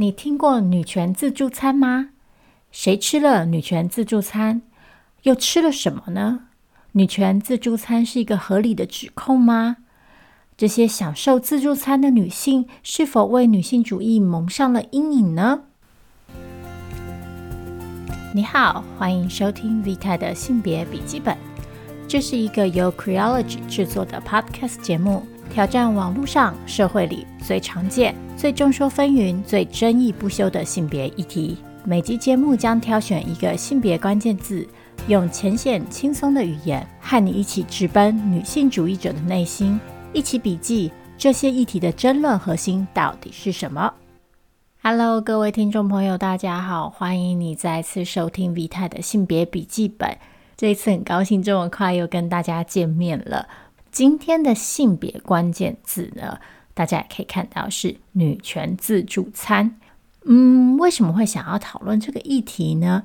你听过女权自助餐吗？谁吃了女权自助餐？又吃了什么呢？女权自助餐是一个合理的指控吗？这些享受自助餐的女性是否为女性主义蒙上了阴影呢？你好，欢迎收听 Vita 的性别笔记本。这是一个由 Creology 制作的 Podcast 节目。挑战网络上、社会里最常见、最众说纷纭、最争议不休的性别议题。每集节目将挑选一个性别关键字，用浅显轻松的语言，和你一起直奔女性主义者的内心，一起笔记这些议题的争论核心到底是什么。Hello，各位听众朋友，大家好，欢迎你再次收听 V 泰的性别笔记本。这一次很高兴这么快又跟大家见面了。今天的性别关键字呢，大家也可以看到是女权自助餐。嗯，为什么会想要讨论这个议题呢？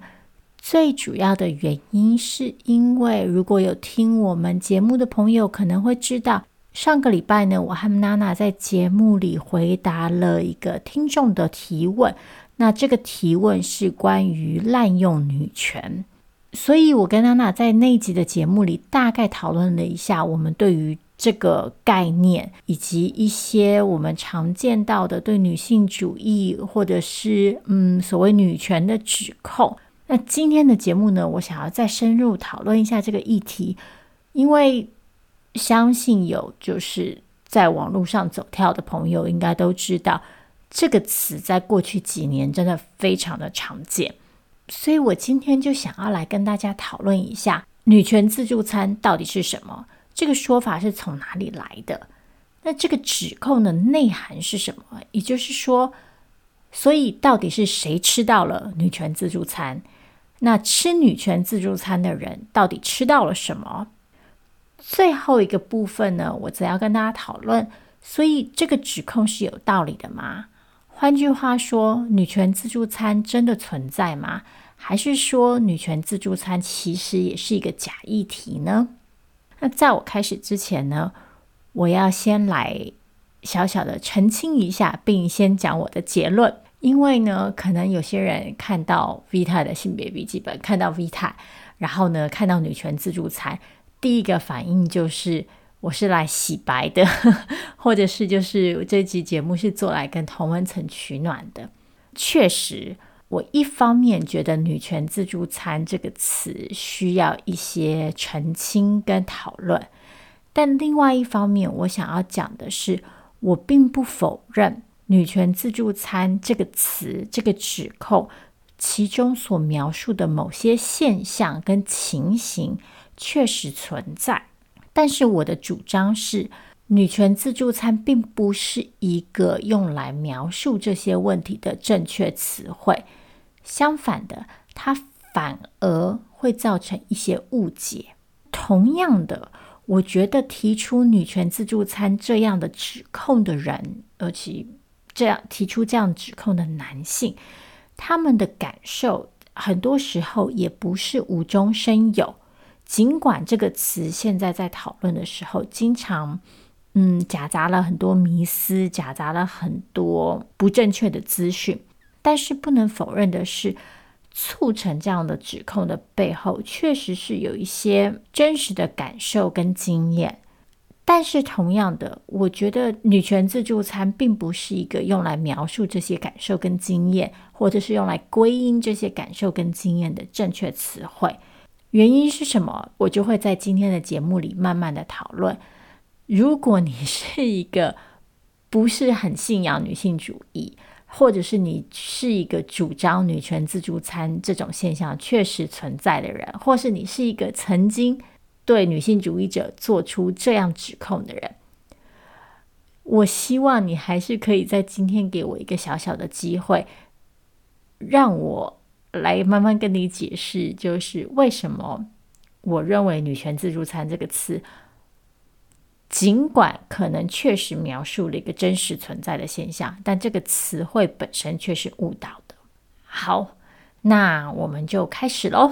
最主要的原因是因为，如果有听我们节目的朋友可能会知道，上个礼拜呢，我和娜娜在节目里回答了一个听众的提问。那这个提问是关于滥用女权。所以，我跟娜娜在那一集的节目里大概讨论了一下，我们对于这个概念以及一些我们常见到的对女性主义或者是嗯所谓女权的指控。那今天的节目呢，我想要再深入讨论一下这个议题，因为相信有就是在网络上走跳的朋友应该都知道，这个词在过去几年真的非常的常见。所以我今天就想要来跟大家讨论一下女权自助餐到底是什么？这个说法是从哪里来的？那这个指控的内涵是什么？也就是说，所以到底是谁吃到了女权自助餐？那吃女权自助餐的人到底吃到了什么？最后一个部分呢，我则要跟大家讨论，所以这个指控是有道理的吗？换句话说，女权自助餐真的存在吗？还是说，女权自助餐其实也是一个假议题呢？那在我开始之前呢，我要先来小小的澄清一下，并先讲我的结论。因为呢，可能有些人看到 Vita 的性别笔记本，看到 Vita，然后呢，看到女权自助餐，第一个反应就是。我是来洗白的，或者是就是这集节目是做来跟同温层取暖的。确实，我一方面觉得“女权自助餐”这个词需要一些澄清跟讨论，但另外一方面，我想要讲的是，我并不否认“女权自助餐”这个词这个指控其中所描述的某些现象跟情形确实存在。但是我的主张是，女权自助餐并不是一个用来描述这些问题的正确词汇。相反的，它反而会造成一些误解。同样的，我觉得提出女权自助餐这样的指控的人，而且这样提出这样指控的男性，他们的感受很多时候也不是无中生有。尽管这个词现在在讨论的时候，经常嗯夹杂了很多迷思，夹杂了很多不正确的资讯，但是不能否认的是，促成这样的指控的背后，确实是有一些真实的感受跟经验。但是同样的，我觉得女权自助餐并不是一个用来描述这些感受跟经验，或者是用来归因这些感受跟经验的正确词汇。原因是什么？我就会在今天的节目里慢慢的讨论。如果你是一个不是很信仰女性主义，或者是你是一个主张女权自助餐这种现象确实存在的人，或是你是一个曾经对女性主义者做出这样指控的人，我希望你还是可以在今天给我一个小小的机会，让我。来慢慢跟你解释，就是为什么我认为“女权自助餐”这个词，尽管可能确实描述了一个真实存在的现象，但这个词汇本身却是误导的。好，那我们就开始喽。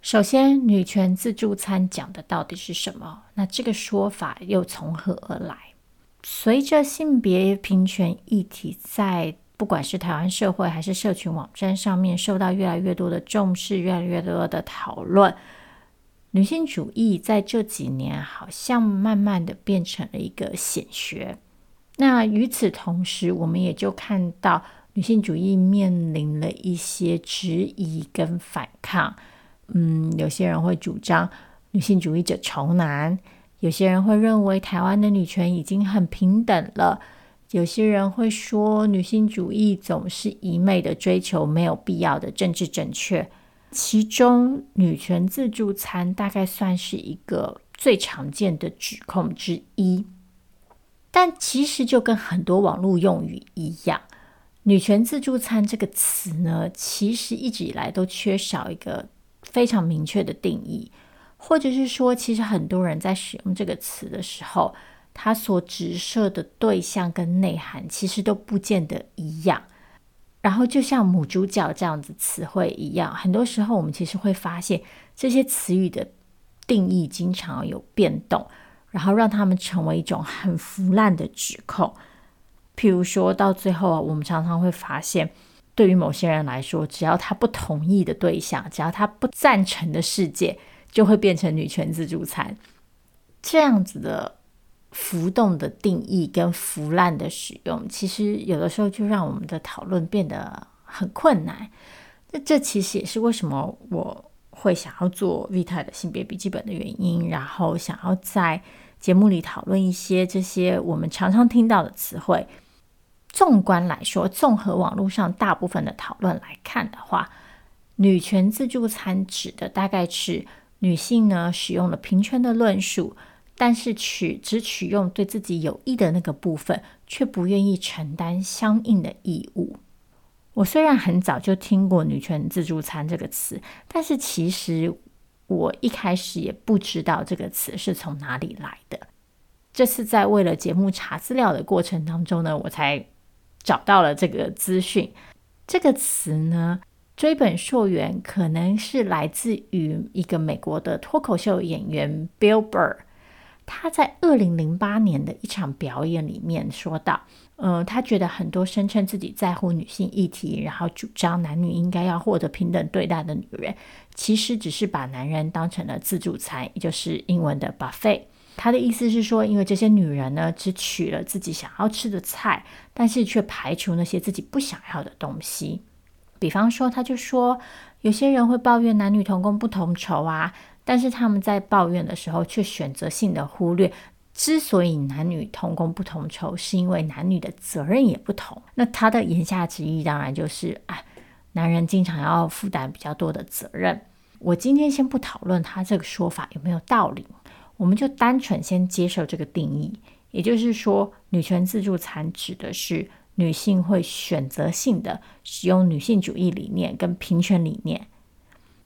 首先，女权自助餐讲的到底是什么？那这个说法又从何而来？随着性别平权议题在不管是台湾社会还是社群网站上面受到越来越多的重视，越来越多的讨论，女性主义在这几年好像慢慢的变成了一个显学。那与此同时，我们也就看到女性主义面临了一些质疑跟反抗。嗯，有些人会主张女性主义者仇男，有些人会认为台湾的女权已经很平等了，有些人会说女性主义总是一味的追求没有必要的政治正确。其中，女权自助餐大概算是一个最常见的指控之一。但其实就跟很多网络用语一样，女权自助餐这个词呢，其实一直以来都缺少一个。非常明确的定义，或者是说，其实很多人在使用这个词的时候，他所直射的对象跟内涵其实都不见得一样。然后，就像母猪教这样子词汇一样，很多时候我们其实会发现这些词语的定义经常有变动，然后让他们成为一种很腐烂的指控。譬如说到最后，我们常常会发现。对于某些人来说，只要他不同意的对象，只要他不赞成的世界，就会变成女权自助餐。这样子的浮动的定义跟腐烂的使用，其实有的时候就让我们的讨论变得很困难。那这其实也是为什么我会想要做 Vita 的性别笔记本的原因，然后想要在节目里讨论一些这些我们常常听到的词汇。纵观来说，综合网络上大部分的讨论来看的话，女权自助餐指的大概是女性呢使用了平权的论述，但是取只取用对自己有益的那个部分，却不愿意承担相应的义务。我虽然很早就听过“女权自助餐”这个词，但是其实我一开始也不知道这个词是从哪里来的。这次在为了节目查资料的过程当中呢，我才。找到了这个资讯，这个词呢，追本溯源，可能是来自于一个美国的脱口秀演员 Bill Burr。他在二零零八年的一场表演里面说到：“呃，他觉得很多声称自己在乎女性议题，然后主张男女应该要获得平等对待的女人，其实只是把男人当成了自助餐，也就是英文的 buffet。”他的意思是说，因为这些女人呢，只取了自己想要吃的菜，但是却排除那些自己不想要的东西。比方说，他就说，有些人会抱怨男女同工不同酬啊，但是他们在抱怨的时候却选择性的忽略，之所以男女同工不同酬，是因为男女的责任也不同。那他的言下之意当然就是，哎，男人经常要负担比较多的责任。我今天先不讨论他这个说法有没有道理。我们就单纯先接受这个定义，也就是说，女权自助餐指的是女性会选择性的使用女性主义理念跟平权理念。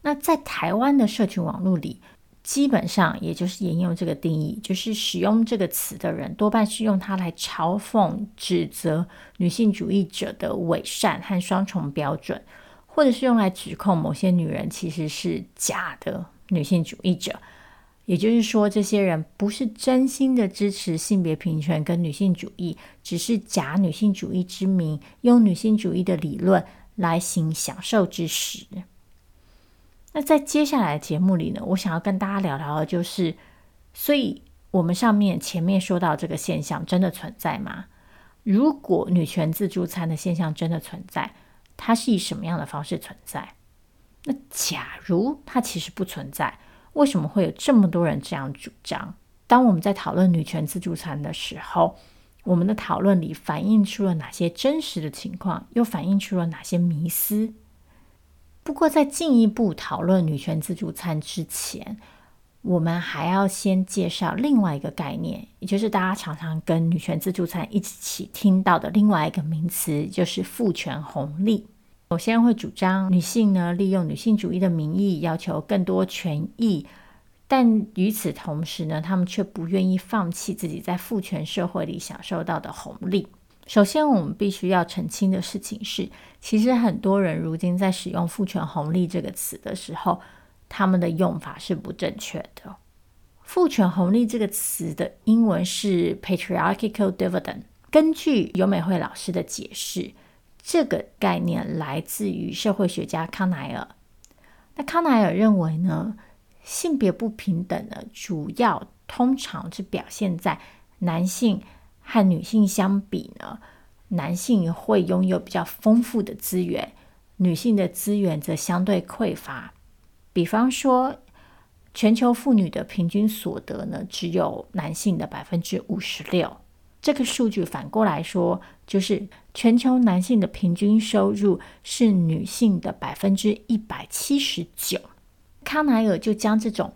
那在台湾的社群网络里，基本上也就是沿用这个定义，就是使用这个词的人多半是用它来嘲讽、指责女性主义者的伪善和双重标准，或者是用来指控某些女人其实是假的女性主义者。也就是说，这些人不是真心的支持性别平权跟女性主义，只是假女性主义之名，用女性主义的理论来行享受之实。那在接下来的节目里呢，我想要跟大家聊聊的就是，所以我们上面前面说到这个现象真的存在吗？如果女权自助餐的现象真的存在，它是以什么样的方式存在？那假如它其实不存在？为什么会有这么多人这样主张？当我们在讨论女权自助餐的时候，我们的讨论里反映出了哪些真实的情况，又反映出了哪些迷思？不过，在进一步讨论女权自助餐之前，我们还要先介绍另外一个概念，也就是大家常常跟女权自助餐一起听到的另外一个名词，就是父权红利。有些人会主张女性呢，利用女性主义的名义要求更多权益，但与此同时呢，他们却不愿意放弃自己在父权社会里享受到的红利。首先，我们必须要澄清的事情是，其实很多人如今在使用“父权红利”这个词的时候，他们的用法是不正确的。父权红利这个词的英文是 patriarchal dividend。根据尤美惠老师的解释，这个概念来自于社会学家康奈尔。那康奈尔认为呢，性别不平等呢，主要通常是表现在男性和女性相比呢，男性会拥有比较丰富的资源，女性的资源则相对匮乏。比方说，全球妇女的平均所得呢，只有男性的百分之五十六。这个数据反过来说，就是全球男性的平均收入是女性的百分之一百七十九。康奈尔就将这种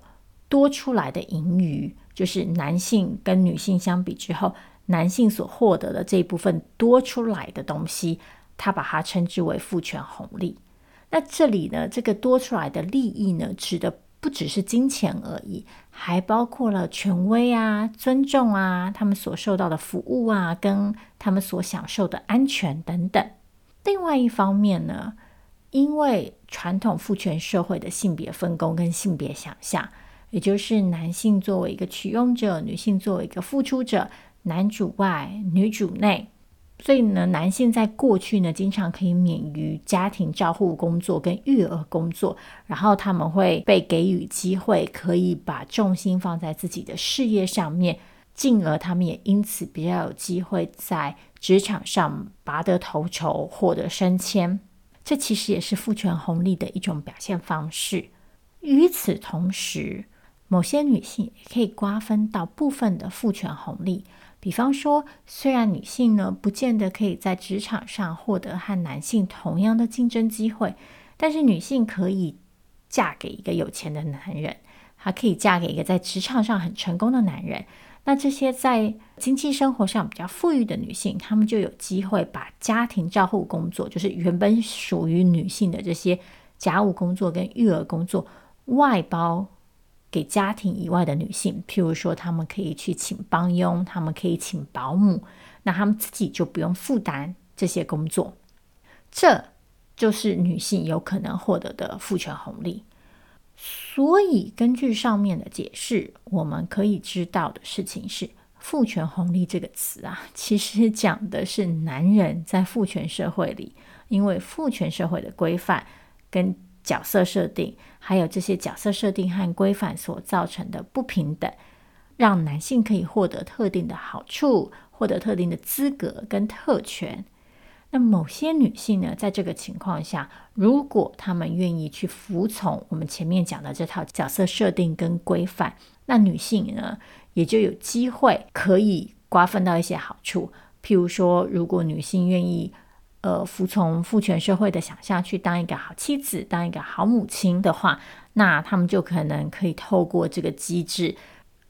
多出来的盈余，就是男性跟女性相比之后，男性所获得的这一部分多出来的东西，他把它称之为父权红利。那这里呢，这个多出来的利益呢，指的不只是金钱而已，还包括了权威啊、尊重啊、他们所受到的服务啊，跟他们所享受的安全等等。另外一方面呢，因为传统父权社会的性别分工跟性别想象，也就是男性作为一个取用者，女性作为一个付出者，男主外，女主内。所以呢，男性在过去呢，经常可以免于家庭照护工作跟育儿工作，然后他们会被给予机会，可以把重心放在自己的事业上面，进而他们也因此比较有机会在职场上拔得头筹，获得升迁。这其实也是父权红利的一种表现方式。与此同时，某些女性也可以瓜分到部分的父权红利。比方说，虽然女性呢，不见得可以在职场上获得和男性同样的竞争机会，但是女性可以嫁给一个有钱的男人，还可以嫁给一个在职场上很成功的男人。那这些在经济生活上比较富裕的女性，她们就有机会把家庭照护工作，就是原本属于女性的这些家务工作跟育儿工作外包。给家庭以外的女性，譬如说，她们可以去请帮佣，她们可以请保姆，那她们自己就不用负担这些工作。这就是女性有可能获得的父权红利。所以，根据上面的解释，我们可以知道的事情是，父权红利这个词啊，其实讲的是男人在父权社会里，因为父权社会的规范跟角色设定，还有这些角色设定和规范所造成的不平等，让男性可以获得特定的好处，获得特定的资格跟特权。那某些女性呢，在这个情况下，如果她们愿意去服从我们前面讲的这套角色设定跟规范，那女性呢，也就有机会可以瓜分到一些好处。譬如说，如果女性愿意。呃，服从父权社会的想象去当一个好妻子，当一个好母亲的话，那他们就可能可以透过这个机制，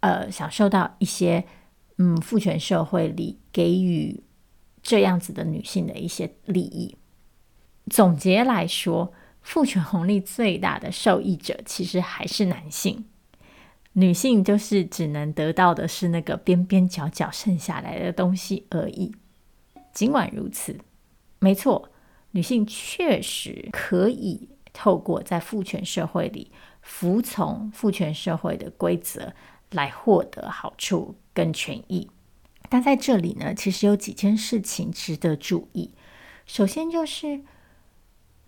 呃，享受到一些嗯父权社会里给予这样子的女性的一些利益。总结来说，父权红利最大的受益者其实还是男性，女性就是只能得到的是那个边边角角剩下来的东西而已。尽管如此。没错，女性确实可以透过在父权社会里服从父权社会的规则来获得好处跟权益。但在这里呢，其实有几件事情值得注意。首先就是，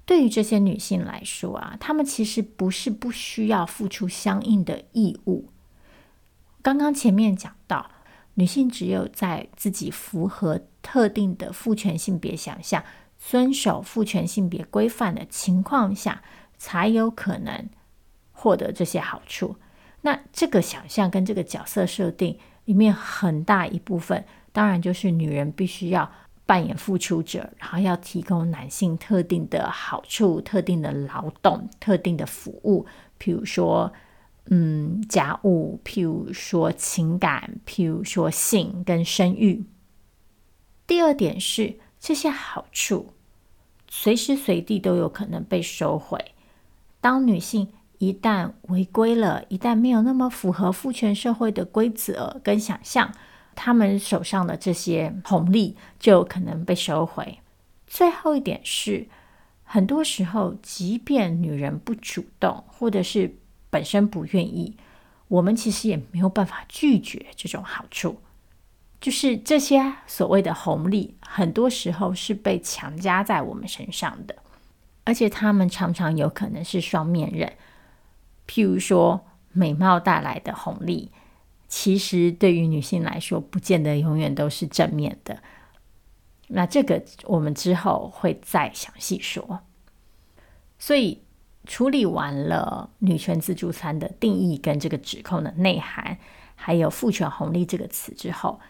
对于这些女性来说啊，她们其实不是不需要付出相应的义务。刚刚前面讲到。女性只有在自己符合特定的父权性别想象、遵守父权性别规范的情况下，才有可能获得这些好处。那这个想象跟这个角色设定里面很大一部分，当然就是女人必须要扮演付出者，然后要提供男性特定的好处、特定的劳动、特定的服务，譬如说。嗯，家务，譬如说情感，譬如说性跟生育。第二点是，这些好处随时随地都有可能被收回。当女性一旦违规了，一旦没有那么符合父权社会的规则跟想象，她们手上的这些红利就有可能被收回。最后一点是，很多时候，即便女人不主动，或者是本身不愿意，我们其实也没有办法拒绝这种好处。就是这些所谓的红利，很多时候是被强加在我们身上的，而且他们常常有可能是双面刃。譬如说，美貌带来的红利，其实对于女性来说，不见得永远都是正面的。那这个我们之后会再详细说。所以处理完了女权自助餐的定义跟这个指控的内涵，还有父权红利这个词之后，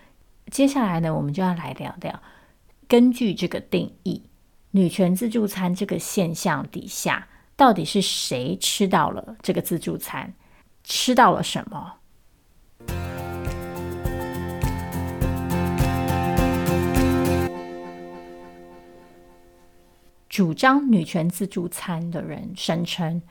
接下来呢，我们就要来聊聊，根据这个定义，女权自助餐这个现象底下，到底是谁吃到了这个自助餐，吃到了什么？主张女权自助餐的人声称，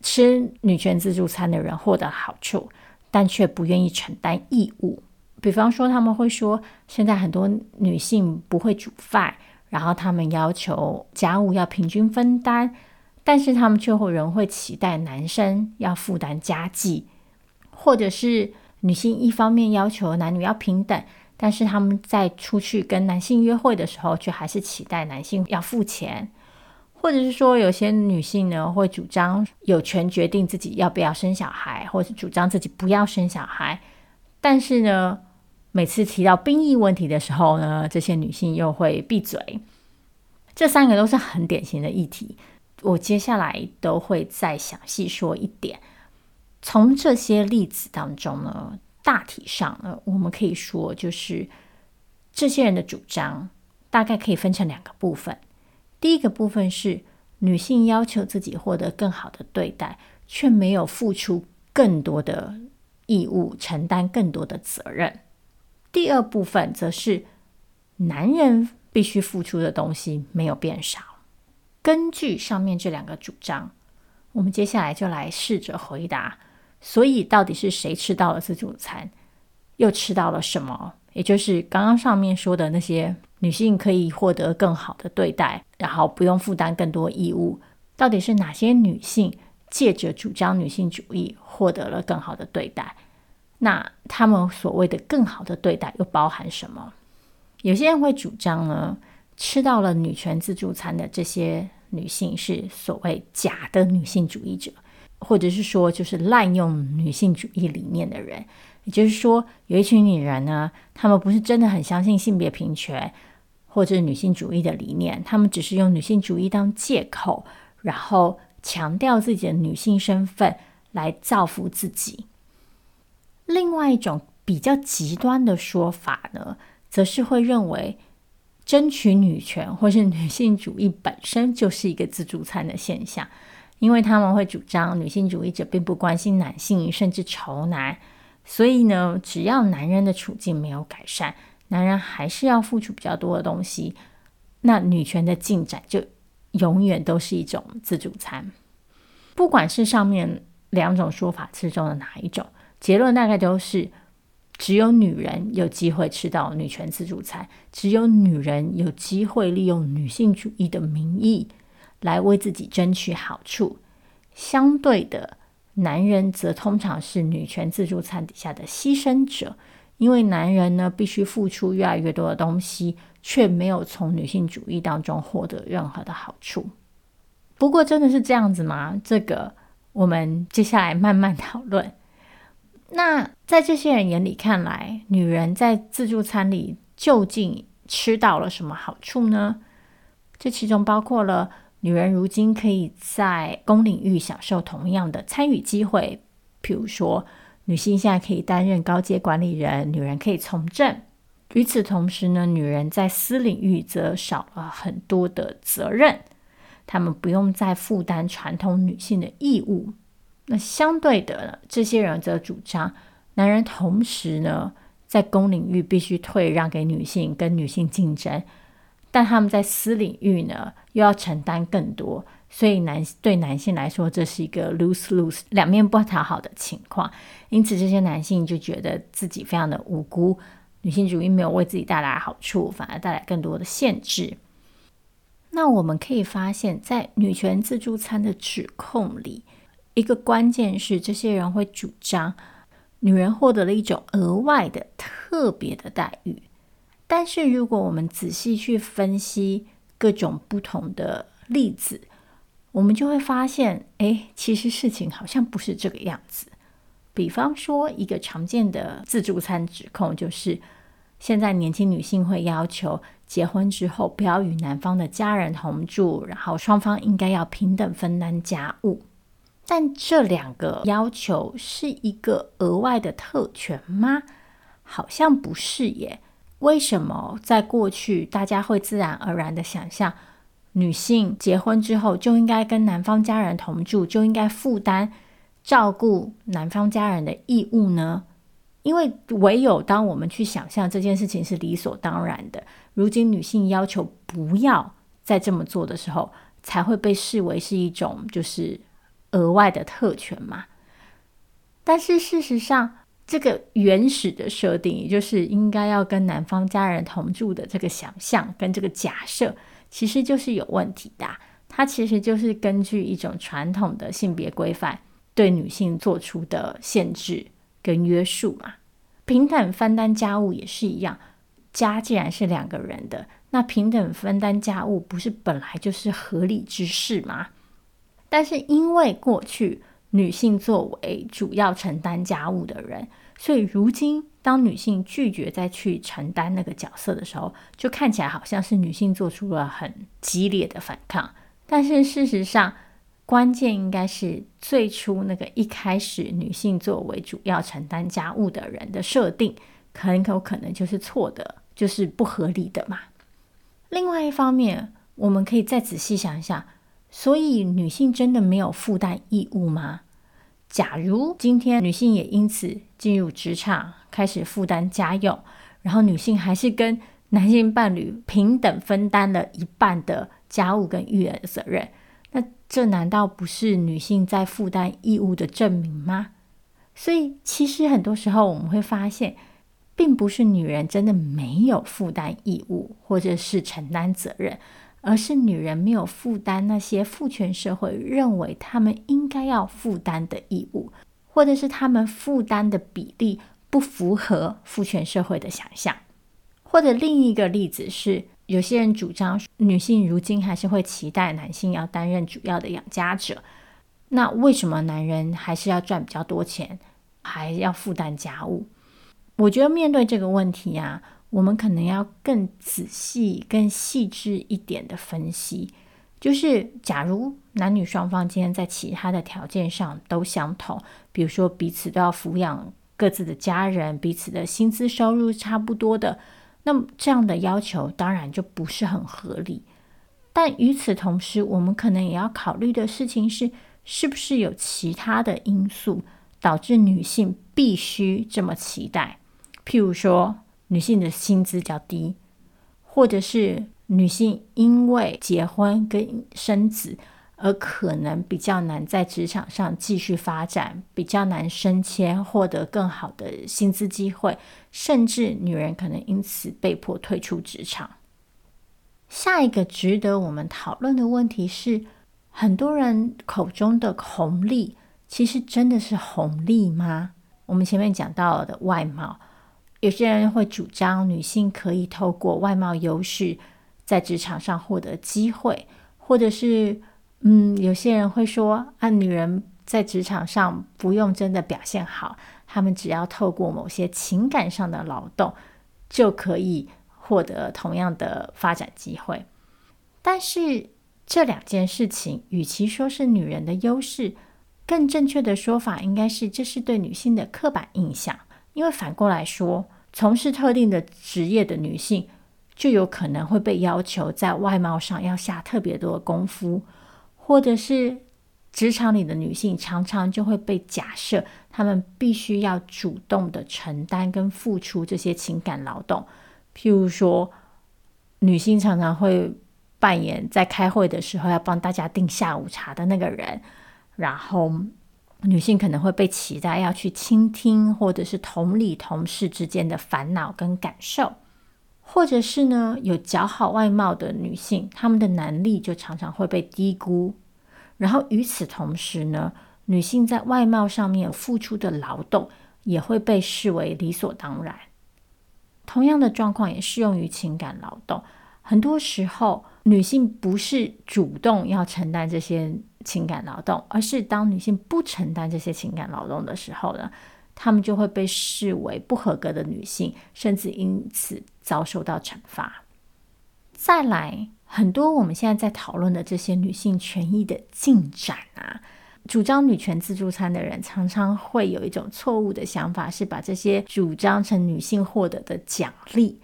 吃女权自助餐的人获得好处，但却不愿意承担义务。比方说，他们会说，现在很多女性不会煮饭，然后他们要求家务要平均分担，但是他们却会仍会期待男生要负担家计，或者是女性一方面要求男女要平等。但是他们在出去跟男性约会的时候，却还是期待男性要付钱，或者是说，有些女性呢会主张有权决定自己要不要生小孩，或者是主张自己不要生小孩。但是呢，每次提到兵役问题的时候呢，这些女性又会闭嘴。这三个都是很典型的议题，我接下来都会再详细说一点。从这些例子当中呢。大体上呢，我们可以说，就是这些人的主张大概可以分成两个部分。第一个部分是女性要求自己获得更好的对待，却没有付出更多的义务，承担更多的责任。第二部分则是男人必须付出的东西没有变少。根据上面这两个主张，我们接下来就来试着回答。所以，到底是谁吃到了自助餐，又吃到了什么？也就是刚刚上面说的那些女性可以获得更好的对待，然后不用负担更多义务。到底是哪些女性借着主张女性主义获得了更好的对待？那她们所谓的更好的对待又包含什么？有些人会主张呢，吃到了女权自助餐的这些女性是所谓假的女性主义者。或者是说，就是滥用女性主义理念的人，也就是说，有一群女人呢，她们不是真的很相信性别平权或者女性主义的理念，她们只是用女性主义当借口，然后强调自己的女性身份来造福自己。另外一种比较极端的说法呢，则是会认为争取女权或是女性主义本身就是一个自助餐的现象。因为他们会主张女性主义者并不关心男性，甚至仇男，所以呢，只要男人的处境没有改善，男人还是要付出比较多的东西，那女权的进展就永远都是一种自助餐。不管是上面两种说法之中的哪一种，结论大概都是：只有女人有机会吃到女权自助餐，只有女人有机会利用女性主义的名义。来为自己争取好处，相对的，男人则通常是女权自助餐底下的牺牲者，因为男人呢必须付出越来越多的东西，却没有从女性主义当中获得任何的好处。不过，真的是这样子吗？这个我们接下来慢慢讨论。那在这些人眼里看来，女人在自助餐里究竟吃到了什么好处呢？这其中包括了。女人如今可以在公领域享受同样的参与机会，譬如说，女性现在可以担任高阶管理人，女人可以从政。与此同时呢，女人在私领域则少了很多的责任，她们不用再负担传统女性的义务。那相对的，这些人则主张，男人同时呢，在公领域必须退让给女性，跟女性竞争。但他们在私领域呢，又要承担更多，所以男对男性来说，这是一个 lose lose 两面不讨好的情况。因此，这些男性就觉得自己非常的无辜，女性主义没有为自己带来好处，反而带来更多的限制。那我们可以发现，在女权自助餐的指控里，一个关键是，这些人会主张女人获得了一种额外的、特别的待遇。但是，如果我们仔细去分析各种不同的例子，我们就会发现，哎，其实事情好像不是这个样子。比方说，一个常见的自助餐指控就是，现在年轻女性会要求结婚之后不要与男方的家人同住，然后双方应该要平等分担家务。但这两个要求是一个额外的特权吗？好像不是耶。为什么在过去大家会自然而然的想象，女性结婚之后就应该跟男方家人同住，就应该负担照顾男方家人的义务呢？因为唯有当我们去想象这件事情是理所当然的，如今女性要求不要再这么做的时候，才会被视为是一种就是额外的特权嘛。但是事实上，这个原始的设定，也就是应该要跟男方家人同住的这个想象跟这个假设，其实就是有问题的。它其实就是根据一种传统的性别规范对女性做出的限制跟约束嘛。平等分担家务也是一样，家既然是两个人的，那平等分担家务不是本来就是合理之事吗？但是因为过去，女性作为主要承担家务的人，所以如今当女性拒绝再去承担那个角色的时候，就看起来好像是女性做出了很激烈的反抗。但是事实上，关键应该是最初那个一开始女性作为主要承担家务的人的设定，很有可能就是错的，就是不合理的嘛。另外一方面，我们可以再仔细想一想。所以，女性真的没有负担义务吗？假如今天女性也因此进入职场，开始负担家用，然后女性还是跟男性伴侣平等分担了一半的家务跟育儿责任，那这难道不是女性在负担义务的证明吗？所以，其实很多时候我们会发现，并不是女人真的没有负担义务，或者是承担责任。而是女人没有负担那些父权社会认为她们应该要负担的义务，或者是她们负担的比例不符合父权社会的想象。或者另一个例子是，有些人主张女性如今还是会期待男性要担任主要的养家者，那为什么男人还是要赚比较多钱，还要负担家务？我觉得面对这个问题啊。我们可能要更仔细、更细致一点的分析，就是假如男女双方今天在其他的条件上都相同，比如说彼此都要抚养各自的家人，彼此的薪资收入差不多的，那么这样的要求当然就不是很合理。但与此同时，我们可能也要考虑的事情是，是不是有其他的因素导致女性必须这么期待？譬如说，女性的薪资较低，或者是女性因为结婚跟生子而可能比较难在职场上继续发展，比较难升迁，获得更好的薪资机会，甚至女人可能因此被迫退出职场。下一个值得我们讨论的问题是：很多人口中的红利，其实真的是红利吗？我们前面讲到了的外貌。有些人会主张女性可以透过外貌优势在职场上获得机会，或者是，嗯，有些人会说啊，女人在职场上不用真的表现好，她们只要透过某些情感上的劳动就可以获得同样的发展机会。但是这两件事情，与其说是女人的优势，更正确的说法应该是这是对女性的刻板印象。因为反过来说，从事特定的职业的女性，就有可能会被要求在外貌上要下特别多的功夫，或者是职场里的女性常常就会被假设她们必须要主动的承担跟付出这些情感劳动。譬如说，女性常常会扮演在开会的时候要帮大家订下午茶的那个人，然后。女性可能会被期待要去倾听，或者是同理同事之间的烦恼跟感受，或者是呢，有姣好外貌的女性，她们的能力就常常会被低估。然后与此同时呢，女性在外貌上面付出的劳动也会被视为理所当然。同样的状况也适用于情感劳动。很多时候，女性不是主动要承担这些情感劳动，而是当女性不承担这些情感劳动的时候呢，她们就会被视为不合格的女性，甚至因此遭受到惩罚。再来，很多我们现在在讨论的这些女性权益的进展啊。主张女权自助餐的人常常会有一种错误的想法，是把这些主张成女性获得的奖励，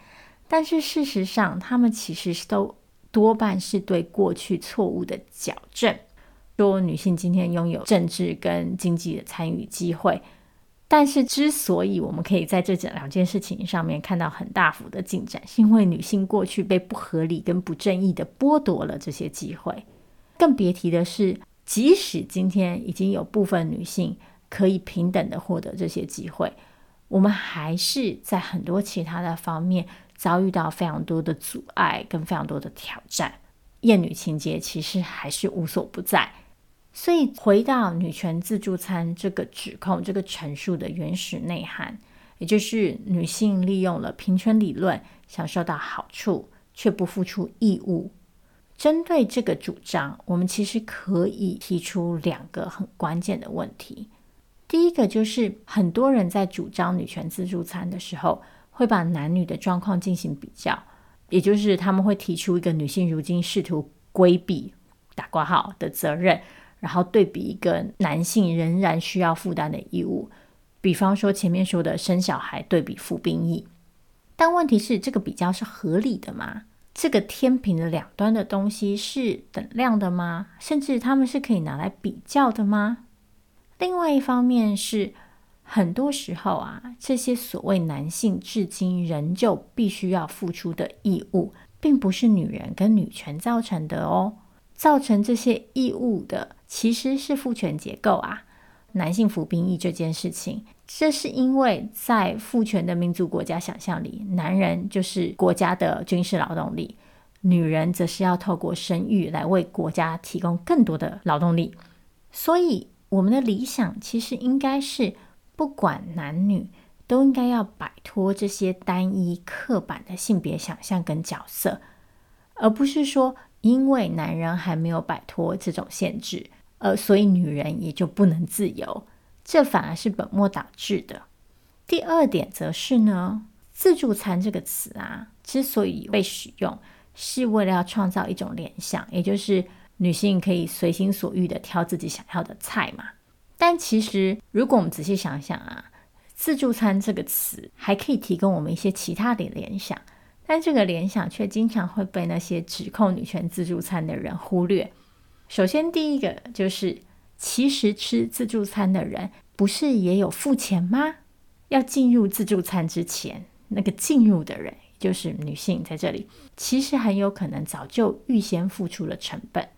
但是事实上，他们其实都多半是对过去错误的矫正。说女性今天拥有政治跟经济的参与机会，但是之所以我们可以在这两件事情上面看到很大幅的进展，是因为女性过去被不合理跟不正义的剥夺了这些机会，更别提的是。即使今天已经有部分女性可以平等的获得这些机会，我们还是在很多其他的方面遭遇到非常多的阻碍跟非常多的挑战，厌女情节其实还是无所不在。所以回到女权自助餐这个指控、这个陈述的原始内涵，也就是女性利用了平权理论，享受到好处，却不付出义务。针对这个主张，我们其实可以提出两个很关键的问题。第一个就是，很多人在主张女权自助餐的时候，会把男女的状况进行比较，也就是他们会提出一个女性如今试图规避打挂号的责任，然后对比一个男性仍然需要负担的义务，比方说前面说的生小孩对比服兵役。但问题是，这个比较是合理的吗？这个天平的两端的东西是等量的吗？甚至他们是可以拿来比较的吗？另外一方面是，很多时候啊，这些所谓男性至今仍旧必须要付出的义务，并不是女人跟女权造成的哦。造成这些义务的其实是父权结构啊。男性服兵役这件事情，这是因为在父权的民族国家想象里，男人就是国家的军事劳动力，女人则是要透过生育来为国家提供更多的劳动力。所以，我们的理想其实应该是，不管男女，都应该要摆脱这些单一刻板的性别想象跟角色，而不是说因为男人还没有摆脱这种限制。呃，所以女人也就不能自由，这反而是本末倒置的。第二点则是呢，自助餐这个词啊，之所以被使用，是为了要创造一种联想，也就是女性可以随心所欲地挑自己想要的菜嘛。但其实，如果我们仔细想想啊，自助餐这个词还可以提供我们一些其他的联想，但这个联想却经常会被那些指控女权自助餐的人忽略。首先，第一个就是，其实吃自助餐的人不是也有付钱吗？要进入自助餐之前，那个进入的人就是女性，在这里其实很有可能早就预先付出了成本。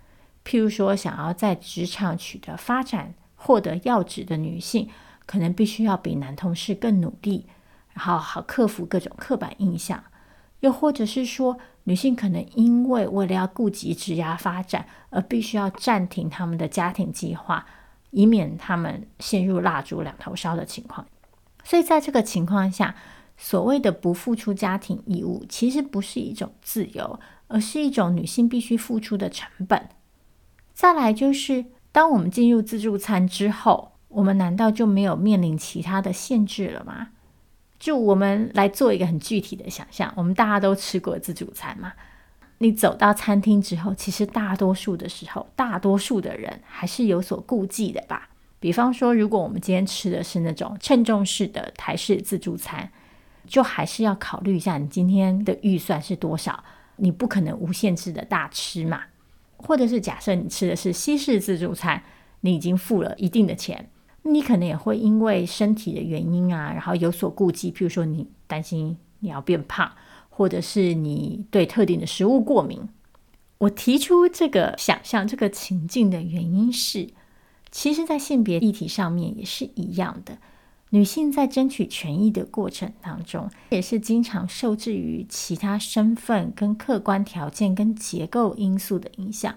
譬如说，想要在职场取得发展、获得要职的女性，可能必须要比男同事更努力，然后好克服各种刻板印象。又或者是说，女性可能因为为了要顾及职涯发展，而必须要暂停他们的家庭计划，以免他们陷入蜡烛两头烧的情况。所以在这个情况下，所谓的不付出家庭义务，其实不是一种自由，而是一种女性必须付出的成本。再来就是，当我们进入自助餐之后，我们难道就没有面临其他的限制了吗？就我们来做一个很具体的想象，我们大家都吃过自助餐嘛？你走到餐厅之后，其实大多数的时候，大多数的人还是有所顾忌的吧？比方说，如果我们今天吃的是那种称重式的台式自助餐，就还是要考虑一下你今天的预算是多少，你不可能无限制的大吃嘛。或者是假设你吃的是西式自助餐，你已经付了一定的钱。你可能也会因为身体的原因啊，然后有所顾忌，譬如说你担心你要变胖，或者是你对特定的食物过敏。我提出这个想象、这个情境的原因是，其实，在性别议题上面也是一样的。女性在争取权益的过程当中，也是经常受制于其他身份、跟客观条件、跟结构因素的影响，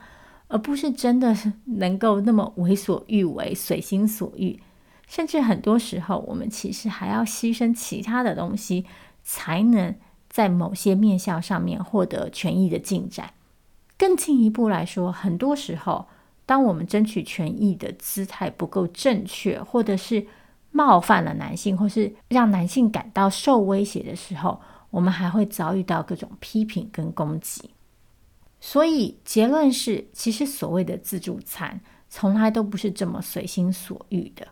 而不是真的能够那么为所欲为、随心所欲。甚至很多时候，我们其实还要牺牲其他的东西，才能在某些面向上面获得权益的进展。更进一步来说，很多时候，当我们争取权益的姿态不够正确，或者是冒犯了男性，或是让男性感到受威胁的时候，我们还会遭遇到各种批评跟攻击。所以结论是，其实所谓的自助餐，从来都不是这么随心所欲的。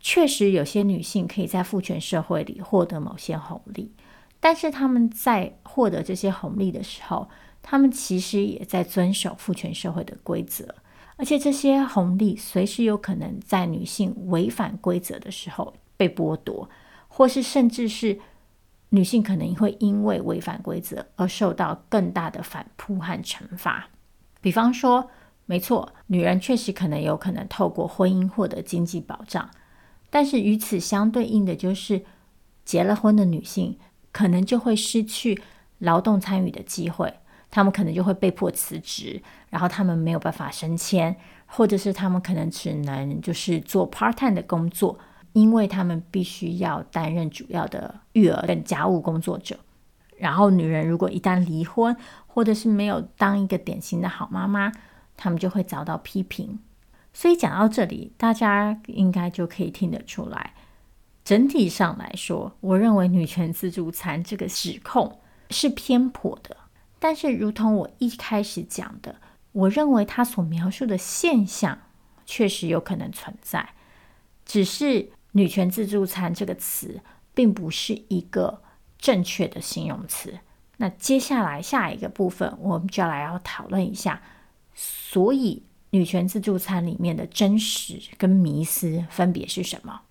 确实，有些女性可以在父权社会里获得某些红利，但是她们在获得这些红利的时候，她们其实也在遵守父权社会的规则，而且这些红利随时有可能在女性违反规则的时候被剥夺，或是甚至是女性可能会因为违反规则而受到更大的反扑和惩罚。比方说，没错，女人确实可能有可能透过婚姻获得经济保障。但是与此相对应的就是，结了婚的女性可能就会失去劳动参与的机会，她们可能就会被迫辞职，然后她们没有办法升迁，或者是她们可能只能就是做 part time 的工作，因为他们必须要担任主要的育儿跟家务工作者。然后女人如果一旦离婚，或者是没有当一个典型的好妈妈，他们就会遭到批评。所以讲到这里，大家应该就可以听得出来，整体上来说，我认为女权自助餐这个指控是偏颇的。但是，如同我一开始讲的，我认为他所描述的现象确实有可能存在，只是女权自助餐这个词并不是一个正确的形容词。那接下来下一个部分，我们就要来要讨论一下，所以。女权自助餐里面的真实跟迷思分别是什么？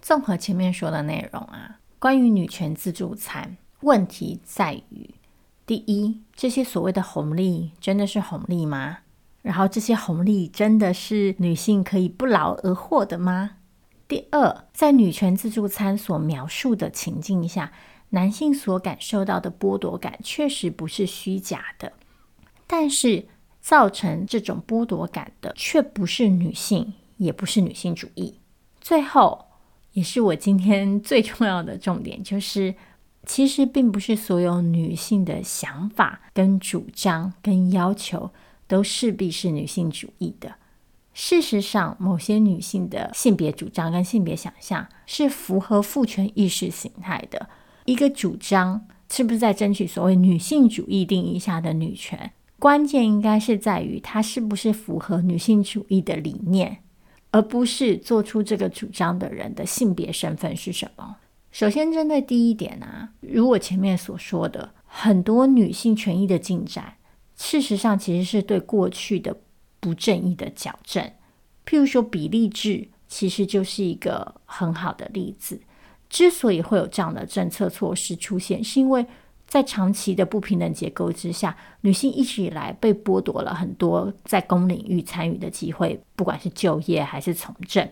综合前面说的内容啊，关于女权自助餐，问题在于：第一，这些所谓的红利真的是红利吗？然后，这些红利真的是女性可以不劳而获的吗？第二，在女权自助餐所描述的情境下，男性所感受到的剥夺感确实不是虚假的，但是造成这种剥夺感的却不是女性，也不是女性主义。最后，也是我今天最重要的重点，就是其实并不是所有女性的想法、跟主张、跟要求都势必是女性主义的。事实上，某些女性的性别主张跟性别想象是符合父权意识形态的。一个主张是不是在争取所谓女性主义定义下的女权？关键应该是在于它是不是符合女性主义的理念，而不是做出这个主张的人的性别身份是什么。首先，针对第一点啊，如我前面所说的，很多女性权益的进展，事实上其实是对过去的。不正义的矫正，譬如说比例制，其实就是一个很好的例子。之所以会有这样的政策措施出现，是因为在长期的不平等结构之下，女性一直以来被剥夺了很多在公领域参与的机会，不管是就业还是从政。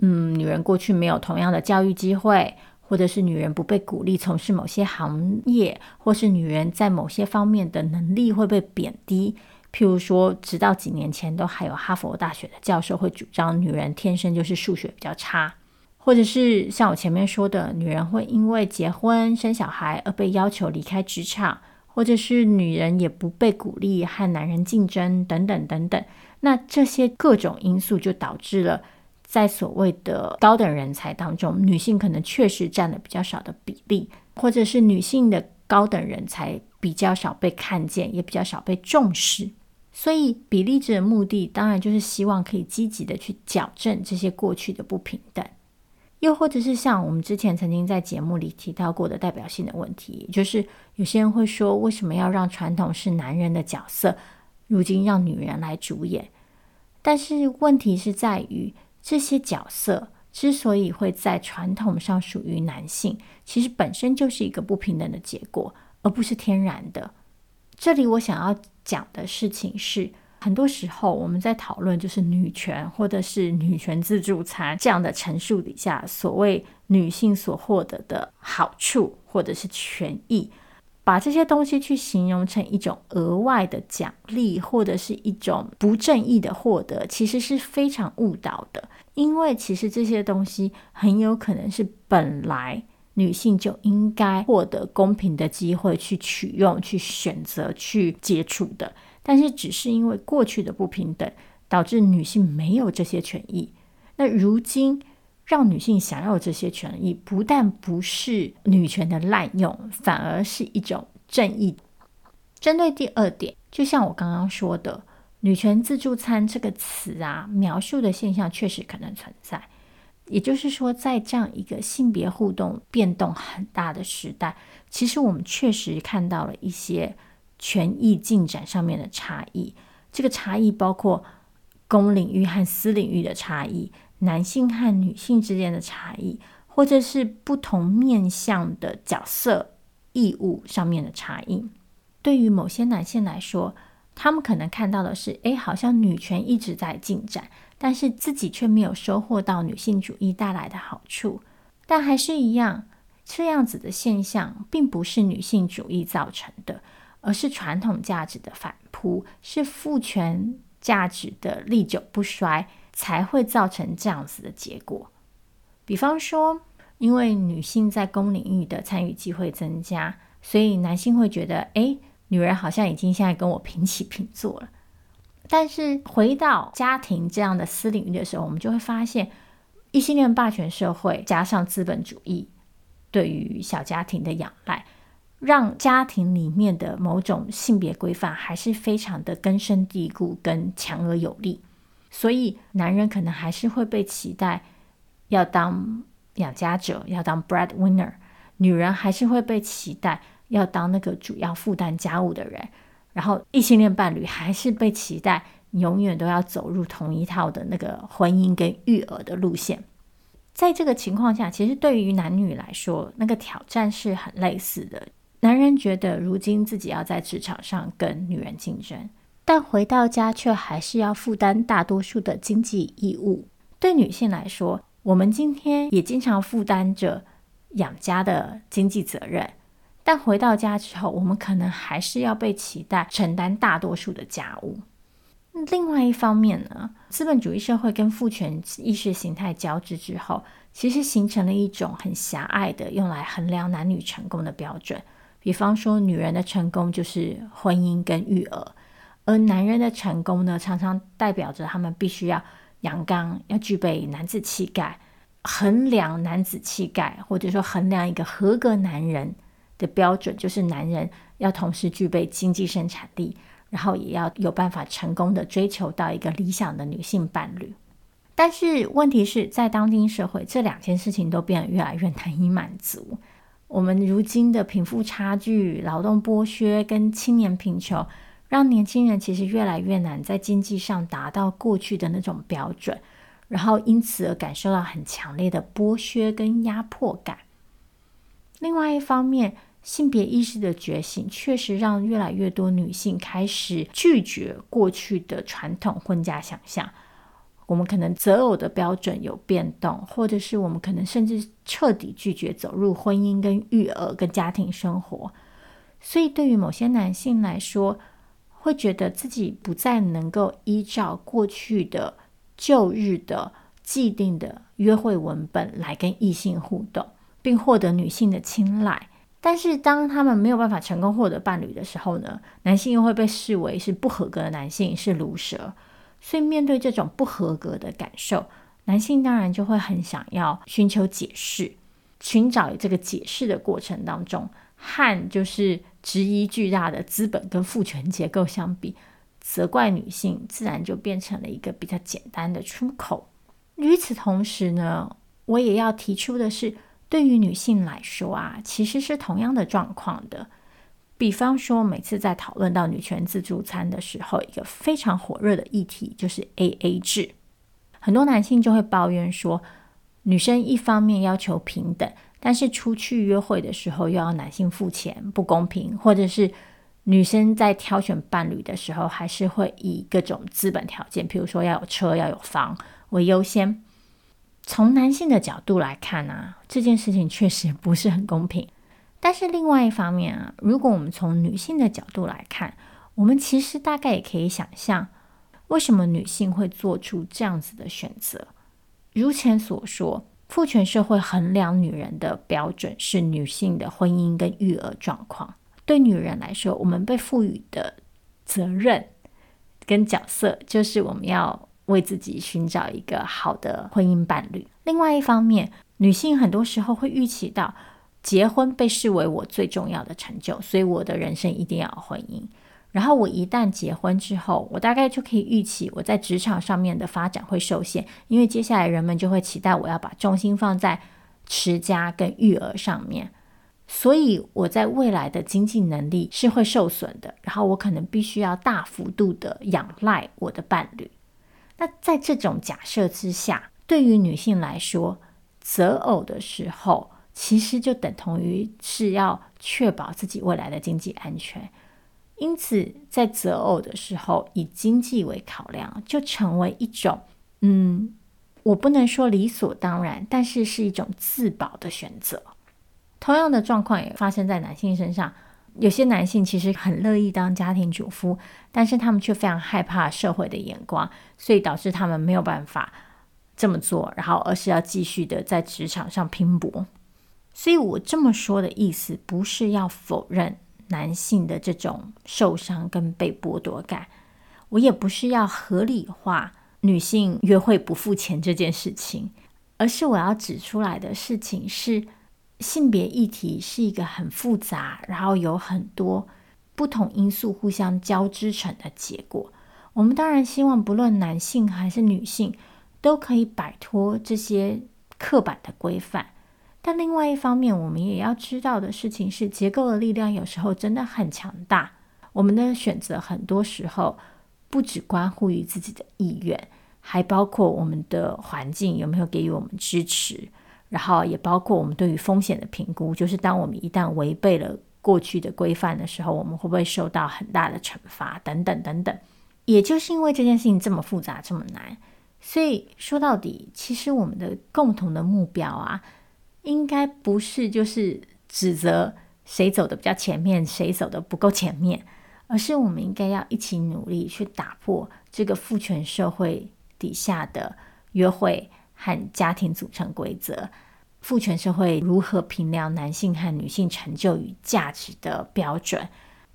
嗯，女人过去没有同样的教育机会，或者是女人不被鼓励从事某些行业，或是女人在某些方面的能力会被贬低。譬如说，直到几年前，都还有哈佛大学的教授会主张女人天生就是数学比较差，或者是像我前面说的，女人会因为结婚生小孩而被要求离开职场，或者是女人也不被鼓励和男人竞争等等等等。那这些各种因素就导致了，在所谓的高等人才当中，女性可能确实占了比较少的比例，或者是女性的高等人才比较少被看见，也比较少被重视。所以，比例制的目的当然就是希望可以积极的去矫正这些过去的不平等，又或者是像我们之前曾经在节目里提到过的代表性的问题，就是有些人会说，为什么要让传统是男人的角色，如今让女人来主演？但是问题是在于，这些角色之所以会在传统上属于男性，其实本身就是一个不平等的结果，而不是天然的。这里我想要讲的事情是，很多时候我们在讨论就是女权或者是女权自助餐这样的陈述底下，所谓女性所获得的好处或者是权益，把这些东西去形容成一种额外的奖励或者是一种不正义的获得，其实是非常误导的。因为其实这些东西很有可能是本来女性就应该获得公平的机会去取用、去选择、去接触的，但是只是因为过去的不平等，导致女性没有这些权益。那如今让女性享有这些权益，不但不是女权的滥用，反而是一种正义。针对第二点，就像我刚刚说的。女权自助餐这个词啊，描述的现象确实可能存在。也就是说，在这样一个性别互动变动很大的时代，其实我们确实看到了一些权益进展上面的差异。这个差异包括公领域和私领域的差异，男性和女性之间的差异，或者是不同面向的角色义务上面的差异。对于某些男性来说，他们可能看到的是，哎，好像女权一直在进展，但是自己却没有收获到女性主义带来的好处。但还是一样，这样子的现象并不是女性主义造成的，而是传统价值的反扑，是父权价值的历久不衰，才会造成这样子的结果。比方说，因为女性在公领域的参与机会增加，所以男性会觉得，哎。女人好像已经现在跟我平起平坐了，但是回到家庭这样的私领域的时候，我们就会发现，异性恋霸权社会加上资本主义对于小家庭的仰赖，让家庭里面的某种性别规范还是非常的根深蒂固跟强而有力，所以男人可能还是会被期待要当养家者，要当 breadwinner，女人还是会被期待。要当那个主要负担家务的人，然后异性恋伴侣还是被期待永远都要走入同一套的那个婚姻跟育儿的路线。在这个情况下，其实对于男女来说，那个挑战是很类似的。男人觉得如今自己要在职场上跟女人竞争，但回到家却还是要负担大多数的经济义务。对女性来说，我们今天也经常负担着养家的经济责任。但回到家之后，我们可能还是要被期待承担大多数的家务。另外一方面呢，资本主义社会跟父权意识形态交织之后，其实形成了一种很狭隘的用来衡量男女成功的标准。比方说，女人的成功就是婚姻跟育儿，而男人的成功呢，常常代表着他们必须要阳刚，要具备男子气概。衡量男子气概，或者说衡量一个合格男人。的标准就是男人要同时具备经济生产力，然后也要有办法成功的追求到一个理想的女性伴侣。但是问题是在当今社会，这两件事情都变得越来越难以满足。我们如今的贫富差距、劳动剥削跟青年贫穷，让年轻人其实越来越难在经济上达到过去的那种标准，然后因此而感受到很强烈的剥削跟压迫感。另外一方面，性别意识的觉醒，确实让越来越多女性开始拒绝过去的传统婚嫁想象。我们可能择偶的标准有变动，或者是我们可能甚至彻底拒绝走入婚姻、跟育儿、跟家庭生活。所以，对于某些男性来说，会觉得自己不再能够依照过去的旧日的既定的约会文本来跟异性互动，并获得女性的青睐。但是当他们没有办法成功获得伴侣的时候呢，男性又会被视为是不合格的男性，是卢蛇。所以面对这种不合格的感受，男性当然就会很想要寻求解释，寻找这个解释的过程当中，和就是质疑巨大的资本跟父权结构相比，责怪女性自然就变成了一个比较简单的出口。与此同时呢，我也要提出的是。对于女性来说啊，其实是同样的状况的。比方说，每次在讨论到女权自助餐的时候，一个非常火热的议题就是 AA 制。很多男性就会抱怨说，女生一方面要求平等，但是出去约会的时候又要男性付钱，不公平；或者是女生在挑选伴侣的时候，还是会以各种资本条件，譬如说要有车、要有房为优先。从男性的角度来看啊，这件事情确实不是很公平。但是另外一方面啊，如果我们从女性的角度来看，我们其实大概也可以想象，为什么女性会做出这样子的选择。如前所说，父权社会衡量女人的标准是女性的婚姻跟育儿状况。对女人来说，我们被赋予的责任跟角色，就是我们要为自己寻找一个好的婚姻伴侣。另外一方面，女性很多时候会预期到，结婚被视为我最重要的成就，所以我的人生一定要有婚姻。然后我一旦结婚之后，我大概就可以预期我在职场上面的发展会受限，因为接下来人们就会期待我要把重心放在持家跟育儿上面。所以我在未来的经济能力是会受损的，然后我可能必须要大幅度的仰赖我的伴侣。那在这种假设之下，对于女性来说，择偶的时候其实就等同于是要确保自己未来的经济安全。因此，在择偶的时候，以经济为考量，就成为一种，嗯，我不能说理所当然，但是是一种自保的选择。同样的状况也发生在男性身上。有些男性其实很乐意当家庭主妇，但是他们却非常害怕社会的眼光，所以导致他们没有办法这么做，然后而是要继续的在职场上拼搏。所以我这么说的意思，不是要否认男性的这种受伤跟被剥夺感，我也不是要合理化女性约会不付钱这件事情，而是我要指出来的事情是。性别议题是一个很复杂，然后有很多不同因素互相交织成的结果。我们当然希望，不论男性还是女性，都可以摆脱这些刻板的规范。但另外一方面，我们也要知道的事情是，结构的力量有时候真的很强大。我们的选择很多时候不只关乎于自己的意愿，还包括我们的环境有没有给予我们支持。然后也包括我们对于风险的评估，就是当我们一旦违背了过去的规范的时候，我们会不会受到很大的惩罚等等等等。也就是因为这件事情这么复杂这么难，所以说到底，其实我们的共同的目标啊，应该不是就是指责谁走的比较前面，谁走的不够前面，而是我们应该要一起努力去打破这个父权社会底下的约会。和家庭组成规则，父权社会如何评量男性和女性成就与价值的标准，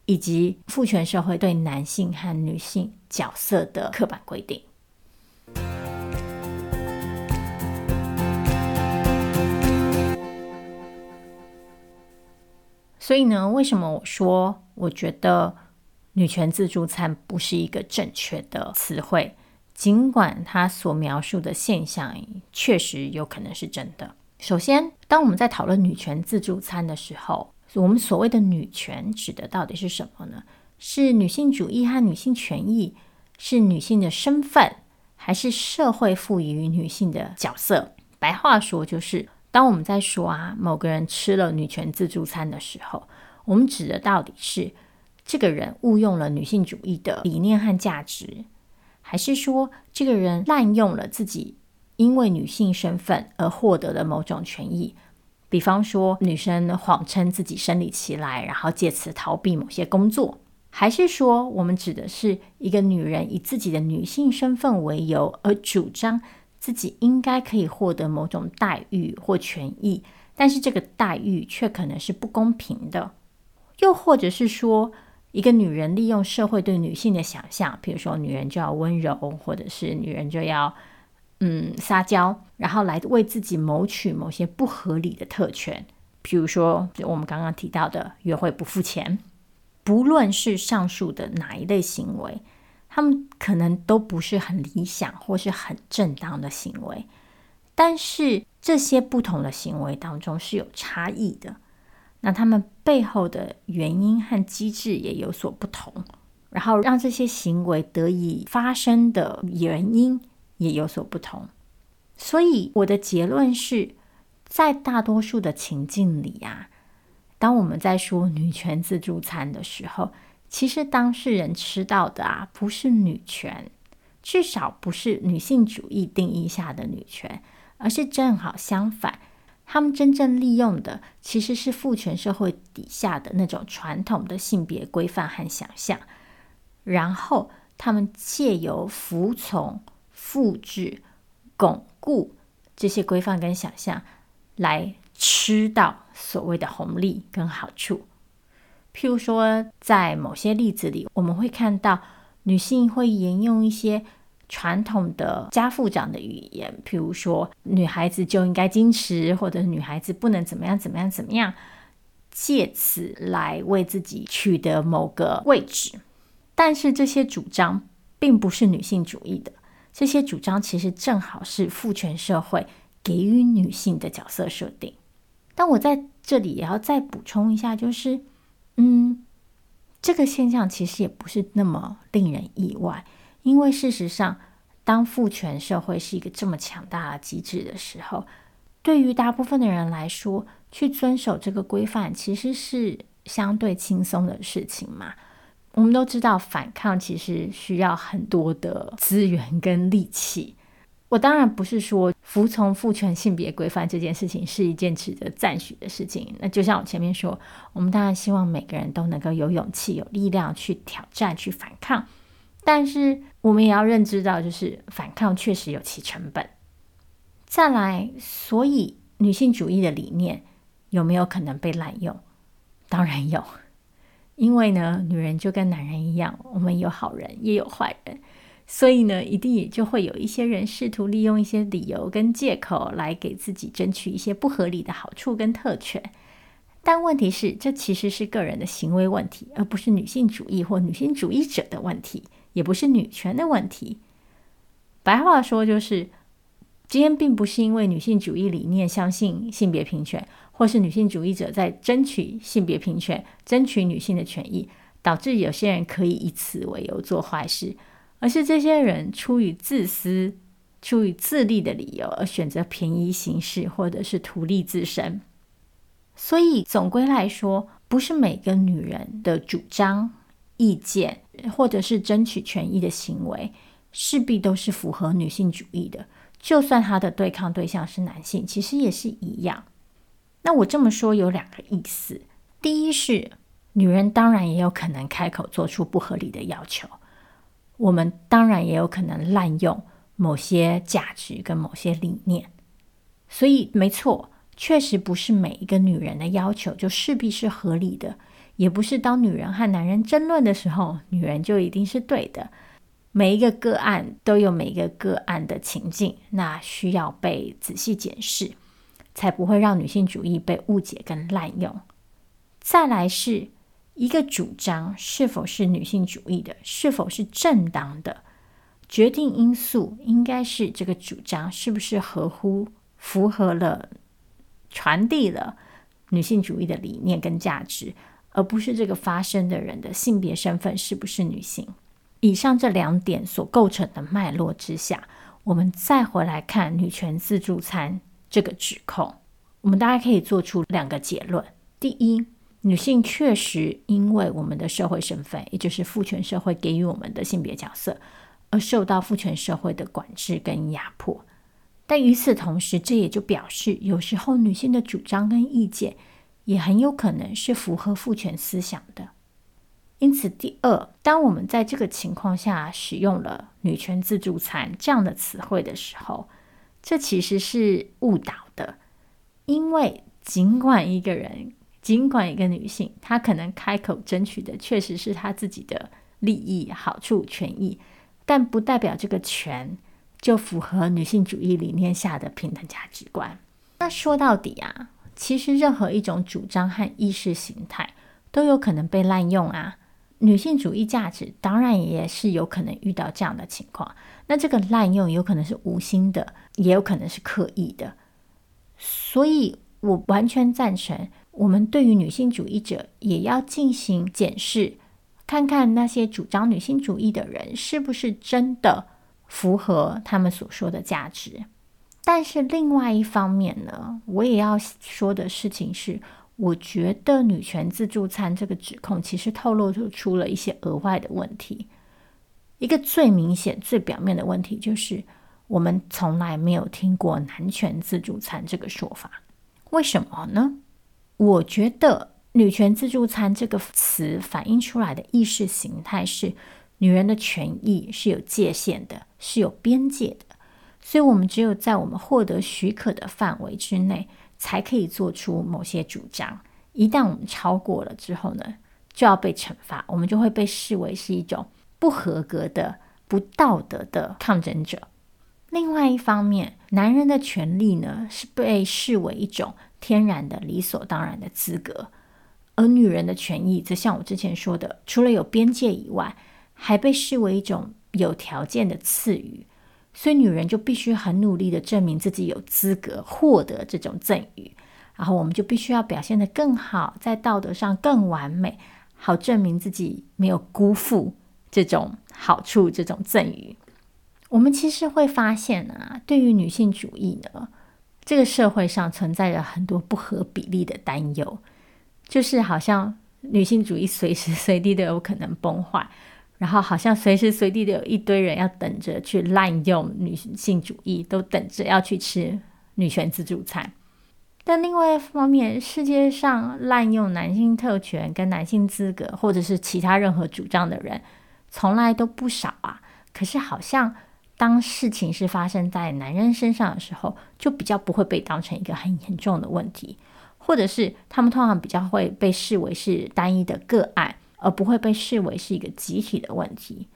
以及父权社会对男性和女性角色的刻板规定。所以呢，为什么我说我觉得女权自助餐不是一个正确的词汇？尽管它所描述的现象确实有可能是真的。首先，当我们在讨论女权自助餐的时候，我们所谓的女权指的到底是什么呢？是女性主义和女性权益，是女性的身份，还是社会赋予女性的角色？白话说，就是当我们在说啊，某个人吃了女权自助餐的时候，我们指的到底是这个人误用了女性主义的理念和价值。还是说，这个人滥用了自己因为女性身份而获得的某种权益，比方说女生谎称自己生理期来，然后借此逃避某些工作；还是说，我们指的是一个女人以自己的女性身份为由而主张自己应该可以获得某种待遇或权益，但是这个待遇却可能是不公平的；又或者是说，一个女人利用社会对女性的想象，比如说女人就要温柔，或者是女人就要嗯撒娇，然后来为自己谋取某些不合理的特权，比如说我们刚刚提到的约会不付钱。不论是上述的哪一类行为，他们可能都不是很理想或是很正当的行为，但是这些不同的行为当中是有差异的。那他们背后的原因和机制也有所不同，然后让这些行为得以发生的原因也有所不同。所以我的结论是，在大多数的情境里啊，当我们在说女权自助餐的时候，其实当事人吃到的啊，不是女权，至少不是女性主义定义下的女权，而是正好相反，他们真正利用的其实是父权社会底下的那种传统的性别规范和想象，然后他们借由服从、复制、巩固这些规范跟想象，来吃到所谓的红利跟好处。譬如说，在某些例子里，我们会看到女性会沿用一些传统的家父长的语言，譬如说，女孩子就应该矜持，或者女孩子不能怎么样怎么样怎么样，借此来为自己取得某个位置。但是这些主张并不是女性主义的，这些主张其实正好是父权社会给予女性的角色设定。但我在这里也要再补充一下，就是。嗯，这个现象其实也不是那么令人意外，因为事实上，当父权社会是一个这么强大的机制的时候，对于大部分的人来说，去遵守这个规范其实是相对轻松的事情嘛。我们都知道，反抗其实需要很多的资源跟力气。我当然不是说服从父权性别规范这件事情是一件值得赞许的事情。那就像我前面说，我们当然希望每个人都能够有勇气、有力量去挑战、去反抗。但是我们也要认知到，就是反抗确实有其成本。再来，所以女性主义的理念有没有可能被滥用？当然有，因为呢，女人就跟男人一样，我们有好人也有坏人。所以呢，一定也就会有一些人试图利用一些理由跟借口来给自己争取一些不合理的好处跟特权。但问题是，这其实是个人的行为问题，而不是女性主义或女性主义者的问题，也不是女权的问题。白话说就是，今天并不是因为女性主义理念相信性别平权，或是女性主义者在争取性别平权、争取女性的权益，导致有些人可以以此为由做坏事。而是这些人出于自私、出于自利的理由而选择便宜行事，或者是图利自身。所以总归来说，不是每个女人的主张、意见，或者是争取权益的行为，势必都是符合女性主义的。就算她的对抗对象是男性，其实也是一样。那我这么说有两个意思：第一是，女人当然也有可能开口做出不合理的要求。我们当然也有可能滥用某些价值跟某些理念，所以没错，确实不是每一个女人的要求就势必是合理的，也不是当女人和男人争论的时候，女人就一定是对的。每一个个案都有每一个个案的情境，那需要被仔细检视，才不会让女性主义被误解跟滥用。再来是。一个主张是否是女性主义的，是否是正当的，决定因素应该是这个主张是不是合乎、符合了、传递了女性主义的理念跟价值，而不是这个发声的人的性别身份是不是女性。以上这两点所构成的脉络之下，我们再回来看女权自助餐这个指控，我们大家可以做出两个结论：第一，女性确实因为我们的社会身份，也就是父权社会给予我们的性别角色，而受到父权社会的管制跟压迫。但与此同时，这也就表示，有时候女性的主张跟意见也很有可能是符合父权思想的。因此，第二，当我们在这个情况下使用了“女权自助餐”这样的词汇的时候，这其实是误导的，因为尽管一个人。尽管一个女性，她可能开口争取的确实是她自己的利益、好处、权益，但不代表这个权就符合女性主义理念下的平等价值观。那说到底啊，其实任何一种主张和意识形态都有可能被滥用啊。女性主义价值当然也是有可能遇到这样的情况。那这个滥用有可能是无心的，也有可能是刻意的。所以我完全赞成。我们对于女性主义者也要进行检视，看看那些主张女性主义的人是不是真的符合他们所说的价值。但是另外一方面呢，我也要说的事情是，我觉得女权自助餐这个指控其实透露出出了一些额外的问题。一个最明显、最表面的问题就是，我们从来没有听过男权自助餐这个说法。为什么呢？我觉得“女权自助餐”这个词反映出来的意识形态是，女人的权益是有界限的，是有边界的。所以，我们只有在我们获得许可的范围之内，才可以做出某些主张。一旦我们超过了之后呢，就要被惩罚，我们就会被视为是一种不合格的、不道德的抗争者。另外一方面，男人的权利呢，是被视为一种天然的、理所当然的资格，而女人的权益则像我之前说的，除了有边界以外，还被视为一种有条件的赐予。所以，女人就必须很努力地证明自己有资格获得这种赠予，然后我们就必须要表现得更好，在道德上更完美，好证明自己没有辜负这种好处、这种赠予。我们其实会发现啊，对于女性主义呢，这个社会上存在着很多不合比例的担忧，就是好像女性主义随时随地都有可能崩坏，然后好像随时随地都有一堆人要等着去滥用女性主义，都等着要去吃女权自助餐。但另外一方面，世界上滥用男性特权跟男性资格，或者是其他任何主张的人，从来都不少啊。可是好像。当事情是发生在男人身上的时候，就比较不会被当成一个很严重的问题，或者是他们通常比较会被视为是单一的个案，而不会被视为是一个集体的问题。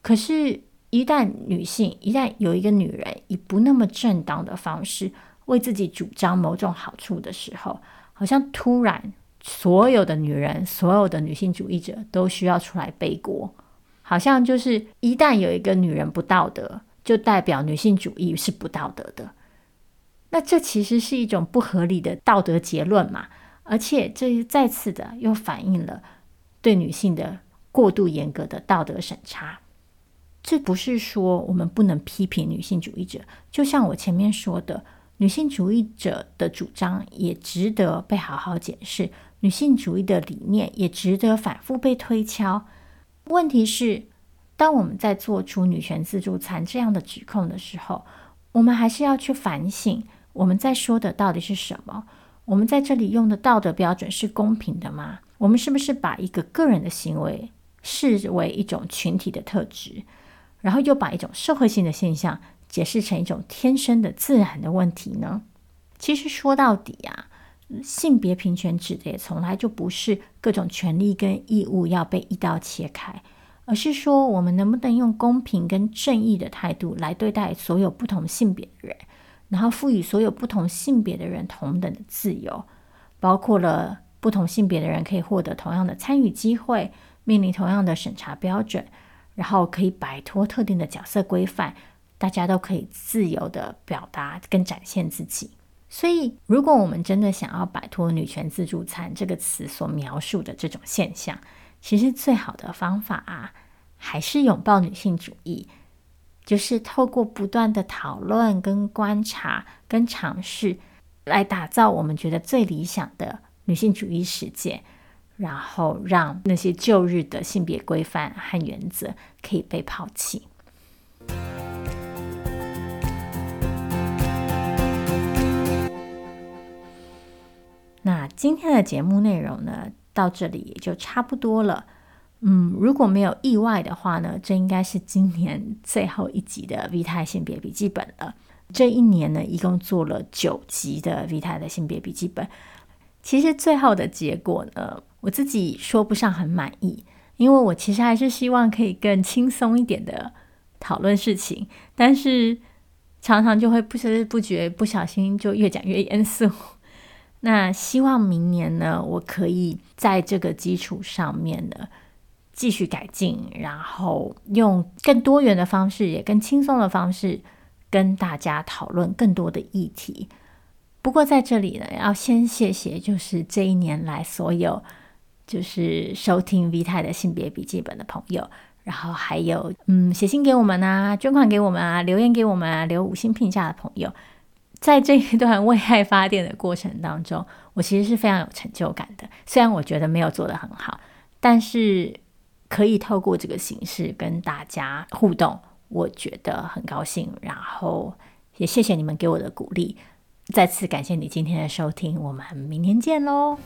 可是，一旦女性，一旦有一个女人以不那么正当的方式为自己主张某种好处的时候，好像突然所有的女人，所有的女性主义者都需要出来背锅。好像就是一旦有一个女人不道德，就代表女性主义是不道德的。那这其实是一种不合理的道德结论嘛？而且这再次的又反映了对女性的过度严格的道德审查。这不是说我们不能批评女性主义者，就像我前面说的，女性主义者的主张也值得被好好检视，女性主义的理念也值得反复被推敲。问题是，当我们在做出女权自助餐这样的指控的时候，我们还是要去反省我们在说的到底是什么？我们在这里用的道德标准是公平的吗？我们是不是把一个个人的行为视为一种群体的特质，然后又把一种社会性的现象解释成一种天生的自然的问题呢？其实说到底啊。性别平权指的也从来就不是各种权利跟义务要被一刀切开，而是说我们能不能用公平跟正义的态度来对待所有不同性别的人，然后赋予所有不同性别的人同等的自由，包括了不同性别的人可以获得同样的参与机会，面临同样的审查标准，然后可以摆脱特定的角色规范，大家都可以自由的表达跟展现自己。所以，如果我们真的想要摆脱“女权自助餐”这个词所描述的这种现象，其实最好的方法啊，还是拥抱女性主义，就是透过不断的讨论、跟观察、跟尝试，来打造我们觉得最理想的女性主义世界，然后让那些旧日的性别规范和原则可以被抛弃。今天的节目内容呢，到这里也就差不多了。嗯，如果没有意外的话呢，这应该是今年最后一集的 V 太性别笔记本了。这一年呢，一共做了九集的 V 太的性别笔记本。其实最后的结果呢，我自己说不上很满意，因为我其实还是希望可以更轻松一点的讨论事情，但是常常就会不知不觉、不小心就越讲越严肃。那希望明年呢，我可以在这个基础上面呢继续改进，然后用更多元的方式，也更轻松的方式跟大家讨论更多的议题。不过在这里呢，要先谢谢，就是这一年来所有就是收听 V 太的性别笔记本的朋友，然后还有嗯写信给我们啊，捐款给我们啊，留言给我们啊，留五星评价的朋友。在这一段为爱发电的过程当中，我其实是非常有成就感的。虽然我觉得没有做得很好，但是可以透过这个形式跟大家互动，我觉得很高兴。然后也谢谢你们给我的鼓励，再次感谢你今天的收听，我们明天见喽。